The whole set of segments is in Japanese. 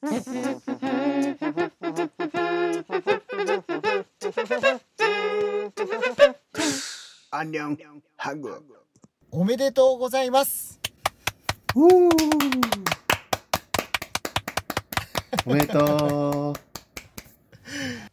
アンニョンハグおめでとうございます。おめでとう。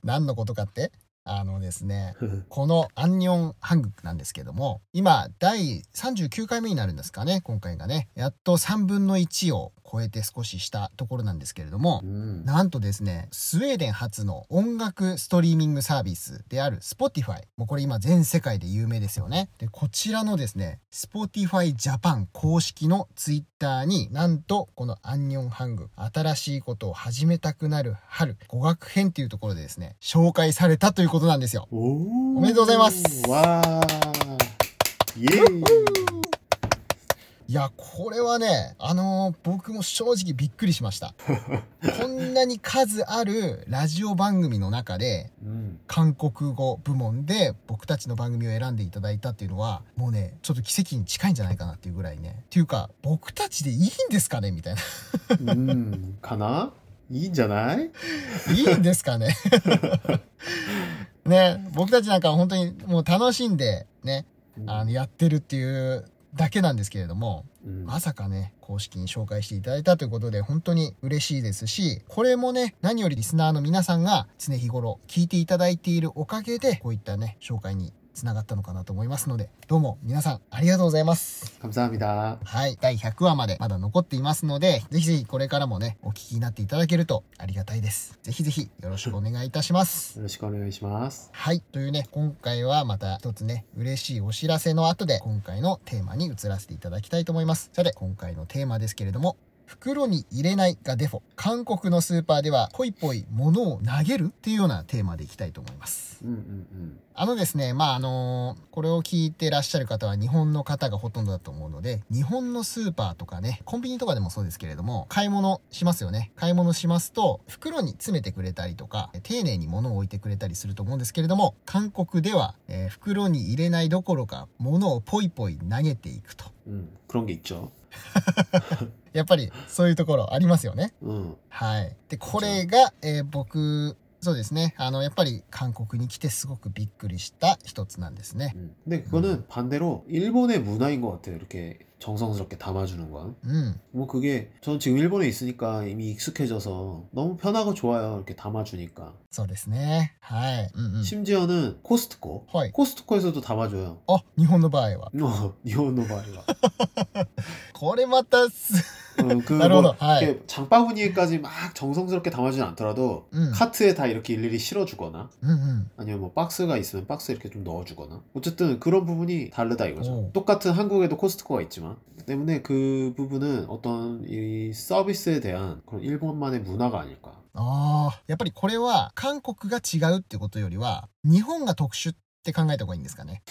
何のことかって？あのですね、このアンニョンハングなんですけども、今、第39回目になるんですかね、今回がね、やっと3分の1を超えて少ししたところなんですけれどもう、ん。なんとですね、スウェーデン初の音楽ストリーミングサービスである Spotify。もうこれ今全世界で有名ですよね。で、こちらのですね、Spotify Japan 公式の Twitter になんとこのアンニョンハング、新しいことを始めたくなる春、語学編っていうところでですね、紹介されたということなんですよ。おおめでとうございますわー。イェーイ。いや、これはね、あのー僕も正直びっくりしました。こんなに数あるラジオ番組の中で、うん。韓国語部門で僕たちの番組を選んでいただいたっていうのは、もうね、ちょっと奇跡に近いんじゃないかなっていうぐらいね。っていうか、僕たちでいいんですかね？みたいな。うん。かな？いいんじゃない？いいんですかね？ね、僕たちなんかは本当にもう楽しんでね、あの、やってるっていうだけなんですけれども、うん。まさかね、公式に紹介していただいたということで本当に嬉しいですし、これもね、何よりリスナーの皆さんが常日頃聞いていただいているおかげで、こういったね、紹介につながったのかなと思いますので、どうも皆さんありがとうございます。 감사합니다. はい。第100話までまだ残っていますので、ぜひぜひこれからもね、お聞きになっていただけるとありがたいです。ぜひぜひよろしくお願いいたします。よろしくお願いします。はい。というね、今回はまた一つね、嬉しいお知らせの後で、今回のテーマに移らせていただきたいと思います。さて、今回のテーマですけれども、 袋に入れないがデフォ。韓国のスーパーでは、ぽいぽい物を投げるっていうようなテーマでいきたいと思います。うんうんあのですね、まあ、あのこれを聞いてらっしゃる方は日本の方がほとんどだと思うので、日本のスーパーとかね、コンビニとかでもそうですけれども、買い物しますよね。買い物しますと、袋に詰めてくれたりとか、丁寧に物を置いてくれたりすると思うんですけれども、韓国では、えー袋に入れないどころか、物をポイポイ投げていくと。 うん。うん。그런게 있죠. やっぱりそういうところありますよね。 응. はい。で、これが、えー僕、そうですね。あの、やっぱり韓国に来てすごくびっくりした一つなんですね。 음. 근데 그거는 반대로 일본의 문화인 것 같아요. 이렇게 정성스럽게 담아주는 건. うん。 뭐 그게 저는 지금 일본에 있으니까 이미 익숙해져서 너무 편하고 좋아요. 이렇게 담아주니까. そうですね。はい。うんうん。 심지어는 코스트코. はい。 코스트코에서도 담아줘요. あ、日本の場合は。 어, 니혼노 바이가. これまたす、 어, 그 나름으로, 뭐 아이. 이렇게 장바구니에까지 막 정성스럽게 담아주진 않더라도 음. 카트에 다 이렇게 일일이 실어주거나 うんうん。 아니면 뭐 박스가 있으면 박스에 이렇게 좀 넣어주거나 어쨌든 그런 부분이 다르다 이거죠. 오. 똑같은 한국에도 코스트코가 있지만 때문에 그 부분은 어떤 이 서비스에 대한 그런 일본만의 문화가 아닐까. ああ、やっぱりこれは韓国が違うってことよりは、日本が特殊っ て考えた方がいいんですかね。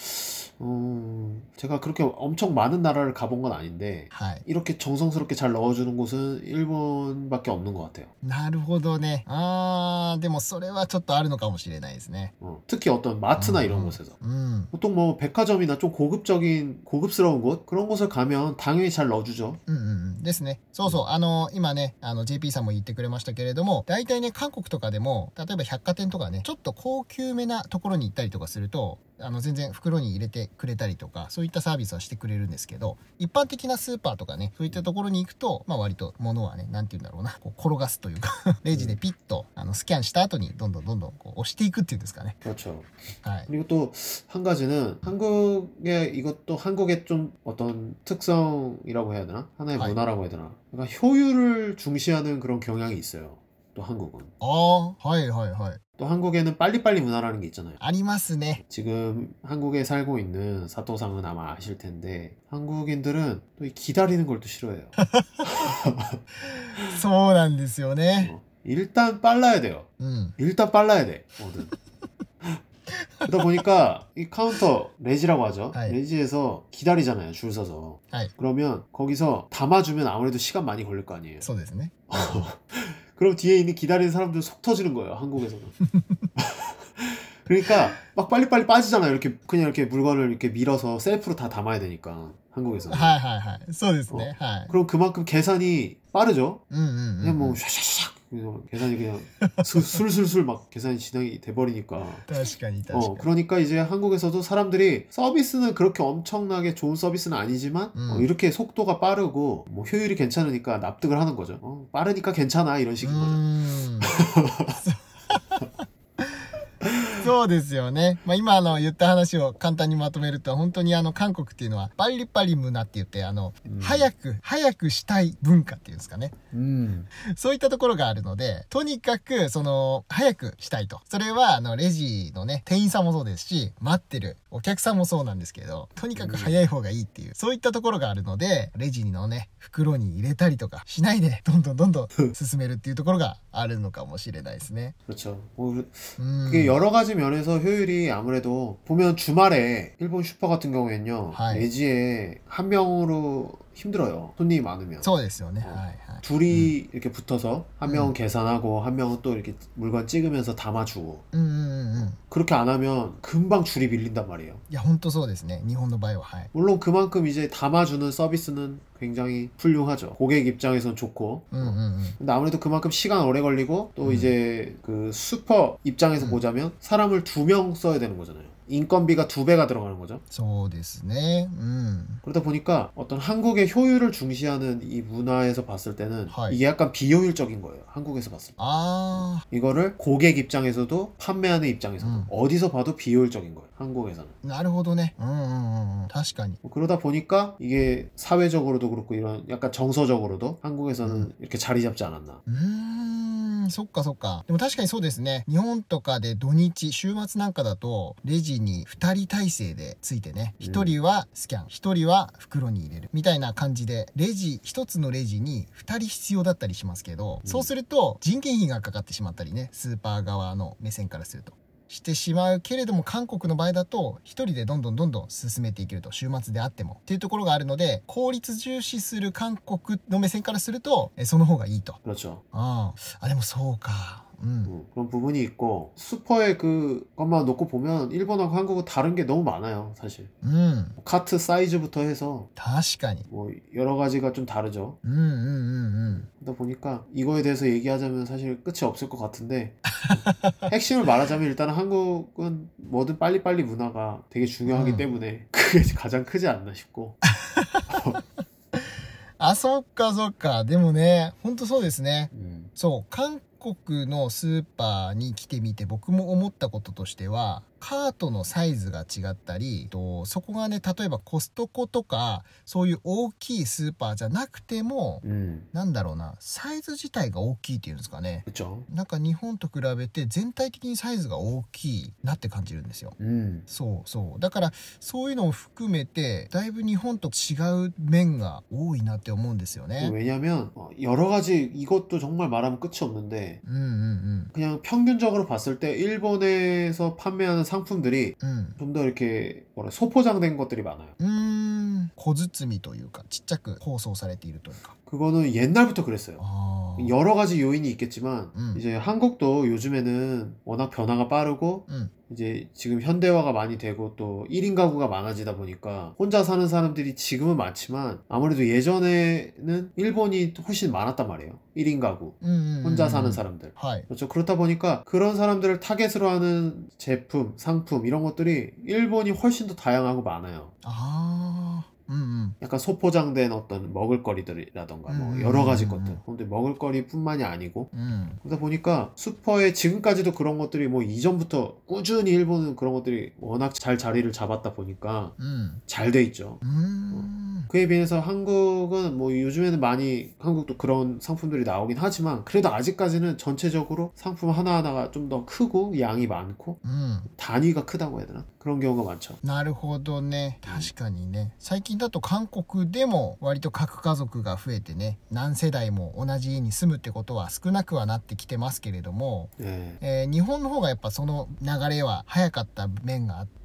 음, 제가 그렇게 엄청 많은 나라를 가본 건 아닌데 はい。 이렇게 정성스럽게 잘 넣어주는 곳은 일본밖에 없는 것 같아요. なるほどね。ああ、でもそれはちょっとあるのかもしれないですね。 어, 특히 어떤 마트나 음, 이런 음. 곳에서 うん。 보통 뭐 백화점이나 좀 고급적인 고급스러운 곳 그런 곳을 가면 당연히 잘 넣어주죠. うんうんうん。ですね。そうそう。あの、今ね、あの、JP さんも言ってくれましたけれども、大体ね、韓国とかでも、例えば百貨店とかね、ちょっと高級めなところに行ったりとかすると、 あの、全然袋に入れてくれたりとか、そういったサービスはしてくれるんですけど、一般的なスーパーとかね、そういったところに行くと、まあ割と物はね、なんて言うんだろうな、こう転がすというか、レジでピッと、あの、スキャンした後に、どんどんどんどんこう押していくっていうんですかね。 그렇죠. はい。 그리고 또 한 가지는 한국의 이것도 한국의 좀 어떤 특성이라고 해야 되나? 하나의 아이. 문화라고 해야 되나? 그러니까 효율을 중시하는 그런 경향이 있어요. 또 한국은. ああ、はいはいはい。 또 한국에는 빨리빨리 문화라는 게 있잖아요. ありますね。 지금 한국에 살고 있는 사토상은 아마 아실 텐데 한국인들은 또 이 기다리는 걸 또 싫어해요. そうなんですよね。 어, 일단 빨라야 돼요. うん。 일단 빨라야 돼. 뭐든. 그러다 보니까 이 카운터 레지라고 하죠. 아이. 레지에서 기다리잖아요. 줄 서서. 아이. 그러면 거기서 담아주면 아무래도 시간 많이 걸릴 거 아니에요. そうですね。 그럼 뒤에 있는 기다리는 사람들 속 터지는 거예요 한국에서는. 그러니까 막 빨리빨리 빠지잖아요. 이렇게 그냥 이렇게 물건을 이렇게 밀어서 셀프로 다 담아야 되니까 한국에서는. 하하하. 네, 어, 그럼 그만큼 계산이 빠르죠. 음, 음, 음, 그냥 뭐 샤샤샥 그냥 계산이 그냥 수- 술술술 막 계산이 진행이 돼버리니까 確かに確かに、 어, 그러니까 이제 한국에서도 사람들이 서비스는 그렇게 엄청나게 좋은 서비스는 아니지만 음. 어, 이렇게 속도가 빠르고 뭐 효율이 괜찮으니까 납득을 하는 거죠. 어, 빠르니까 괜찮아 이런 う 식인 거죠. ーん そうですよね。まあ、今あの言った話を簡単にまとめると、本当にあの韓国っていうのは、パリパリムナって言って、あの、うん早く、早くしたい文化っていうんですかね。 음. そういったところがあるので、とにかく、その、早くしたいと。それは、あの、レジのね、店員さんもそうですし、待ってるお客さんもそうなんですけど、とにかく早い方がいいっていう、そういったところがあるので、レジのね、袋に入れたりとかしないで、どんどんどんどん進めるっていうところがあるのかもしれないですね。 그렇죠. 뭐, 그- うん。 그게 여러 가지 면에서 효율이 아무래도 보면 주말에 일본 슈퍼 같은 경우에는요 하이. 레지에 한 명으로 힘들어요 손님이 많으면 そうですよね。 어. はいはい。 둘이 이렇게 붙어서 한 명은 음. 계산하고 한 명은 또 이렇게 물건 찍으면서 담아주고 うんうんうんうん。 그렇게 안 하면 금방 줄이 밀린단 말이에요 いや、ほんとそうですね。日本の場合は。はい。 물론 그만큼 이제 담아주는 서비스는 굉장히 훌륭하죠 고객 입장에선 좋고 うんうんうん。 근데 아무래도 그만큼 시간 오래 걸리고 또 음. 이제 그 슈퍼 입장에서 음. 보자면 사람을 두 명 써야 되는 거잖아요 인건비가 두 배가 들어가는 거죠 そうですね。うん。 그러다 보니까 어떤 한국의 효율을 중시하는 이 문화에서 봤을 때는 하이. 이게 약간 비효율적인 거예요 한국에서 봤을 때 あ 이거를 고객 입장에서도 판매하는 입장에서도 음. 어디서 봐도 비효율적인 거예요 한국에서는 ー、なるほどね。うんうんうんうん。確かに。 뭐 그러다 보니까 이게 사회적으로도 그렇고 이런 약간 정서적으로도 한국에서는 음. 이렇게 자리 잡지 않았나 うー ん、そっかそっか。でも確かにそうですね。日本とかで土日、週末なんかだと、レジに2人体制でついてね、うん1人はスキャン、1人は袋に入れる。みたいな感じで、レジ、1つのレジに2人必要だったりしますけど、うんそうすると人件費がかかってしまったりね、スーパー側の目線からすると。してしまうけれども韓国の場合だと1人でどんどんどんどん進めていけると。週末であっても。っていうところがあるので効率重視する韓国の目線からするとその方がいいと。もちろん。ああでもそうか。 うん。 음, 그런 부분이 있고 슈퍼의 그것만 놓고 보면 일본하고 한국은 다른 게 너무 많아요 사실 うん。 카트 사이즈부터 해서 確かに。 뭐 여러 가지가 좀 다르죠 うんうんうんうん。 그러다 보니까 이거에 대해서 얘기하자면 사실 끝이 없을 것 같은데 핵심을 말하자면 일단은 한국은 뭐든 빨리빨리 문화가 되게 중요하기 음. 때문에 그게 가장 크지 않나 싶고 あ、そっかそっか。でもね、ほんとそうですね。 음, そう、韓 国のスーパーに来てみて僕も思ったこととしては、カートのサイズが違ったり、とそこがね、例えばコストコとか、そういう大きいスーパーじゃなくても、 음, なんだろうな、サイズ自体が大きいっていうんですかね。 그쵸 なんか日本と比べて全体的にサイズが大きいなって感じるんですよ。 음, そうそう。だから、そういうのを含めて、だいぶ日本と違う面が多いなって思うんですよね。 왜냐면 어, 여러 가지 이것도 정말 말하면 끝이 없는데 うんうん 그냥 평균적으로 봤을 때 일본에서 판매하는 상품들이 うん。うん。 좀 더 이렇게 뭐라 소포장된 것들이 많아요 うーん。小包みというか、ちっちゃく包装されているというか。 그거는 옛날부터 그랬어요 ああ。 여러 가지 요인이 있겠지만 음. 이제 한국도 요즘에는 워낙 변화가 빠르고 うん。 이제 지금 현대화가 많이 되고 또 1인 가구가 많아지다 보니까 혼자 사는 사람들이 지금은 많지만 아무래도 예전에는 일본이 훨씬 많았단 말이에요. 1인 가구. 음, 음, 음, 혼자 사는 음. 사람들. 하이. 그렇죠. 그렇다 보니까 그런 사람들을 타겟으로 하는 제품, 상품 이런 것들이 일본이 훨씬 더 다양하고 많아요. 아. あ。うんうん。 약간 소포장된 어떤 먹을거리들이라던가 뭐 음, 여러 가지 음, 것들 음. 근데 먹을거리뿐만이 아니고 うん。 그러다 보니까 슈퍼에 지금까지도 그런 것들이 뭐 이전부터 꾸준히 일본은 그런 것들이 워낙 잘 자리를 잡았다 보니까 うん。 잘 돼 있죠. うーん。 그에 비해서 한국은 뭐 요즘에는 많이 한국도 그런 상품들이 나오긴 하지만 그래도 아직까지는 전체적으로 상품 하나하나가 좀 더 크고 양이 많고 うん。 단위가 크다고 해야 되나? 그런 경우가 많죠. なるほどね。確かにね。最近 だと韓国でも割と核家族が増えてね、何世代も同じ家に住むってことは少なくはなってきてますけれども、 네. えー日本の方がやっぱその流れは早かった面があって、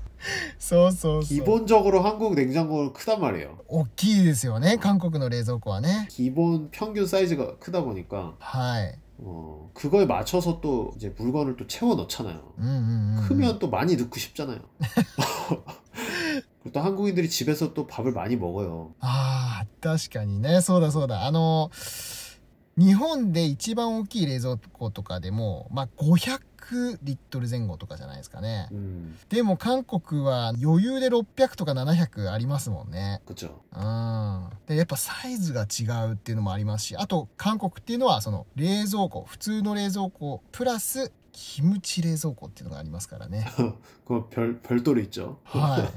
そうそうそう。 기본적으로 한국 냉장고는 크단 말이에요. 大きいですよね、韓国の冷蔵庫はね。 기본 평균 사이즈가 크다 보니까 はい。 어, 그거에 맞춰서 또 이제 물건을 또 채워 넣잖아요. うんうんうん。 크면 또 많이 넣고 싶잖아요. 그리고 또 한국인들이 집에서 또 밥을 많이 먹어요. ああ、確かにね。そうだそうだ。あの、日本で一番大きい冷蔵庫とかでも、まあ、500 リットル前後とかじゃないですかね。 음, でも韓国は余裕で600とか700ありますもんね。 그죠. うん。で、やっぱサイズが違うっていうのもありますし、あと韓国っていうのはその冷蔵庫、普通の冷蔵庫プラスキムチ冷蔵庫っていうのがありますからね。 그거 별, 별도로 있죠. はい。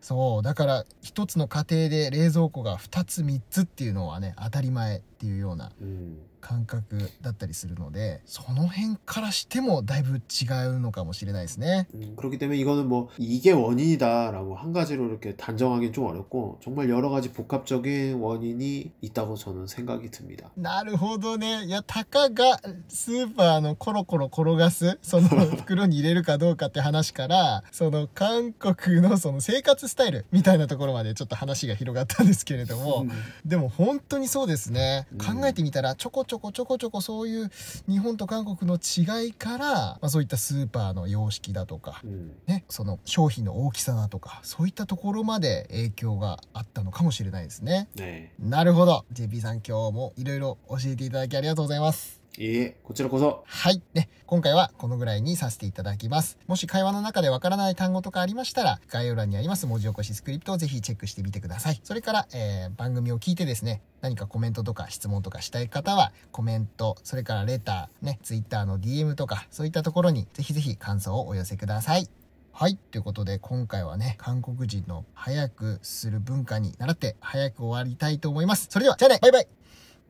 そう。だから一つの家庭で冷蔵庫が2つ3つっていうのはね、当たり前っていうような 음, 感覚だったりするので、その辺からしてもだいぶ違うのかもしれないですね。 음, 그렇기 때문에 이거는 뭐 이게 원인이다라고 한 가지로 이렇게 단정하기는 좀 어렵고 정말 여러 가지 복합적인 원인이 있다고 저는 생각이 듭니다. なるほどね。いや、たかがスーパーのコロコロ転がす、その袋に入れるかどうかって話から、その韓国のその生活スタイルみたいなところまでちょっと話が広がったんですけれども、 음, でも本当にそうですね。うん考えてみたら、ちょこちょ ょこちょこちょこそういう日本と韓国の違いから、まあ、そういったスーパーの様式だとか、 음, ね、その商品の大きさだとか、そういったところまで影響があったのかもしれないですね。 네. なるほど。JP さん今日もいろいろ教えていただきありがとうございます。え、こちらこそ。はい。ね、今回はこのぐらいにさせていただきます。もし会話の中でわからない単語とかありましたら、概要欄にあります文字起こしスクリプトをぜひチェックしてみてください。それから、えー、番組を聞いてですね、何かコメントとか質問とかしたい方は、コメント、それからレター、ね、Twitter の DM とか、そういったところにぜひぜひ感想をお寄せください。はい。ということで、今回はね、韓国人の早くする文化に習って、早く終わりたいと思います。それでは、じゃあねバイバイ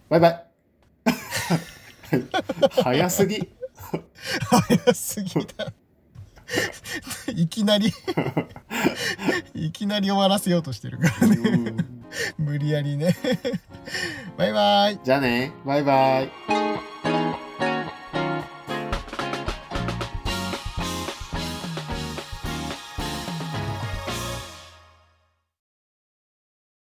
バイバイ 早すぎ。早すぎだ。いきなりいきなり終わらせようとしてるからね。無理やりね。バイバイ。じゃあね。バイバイ。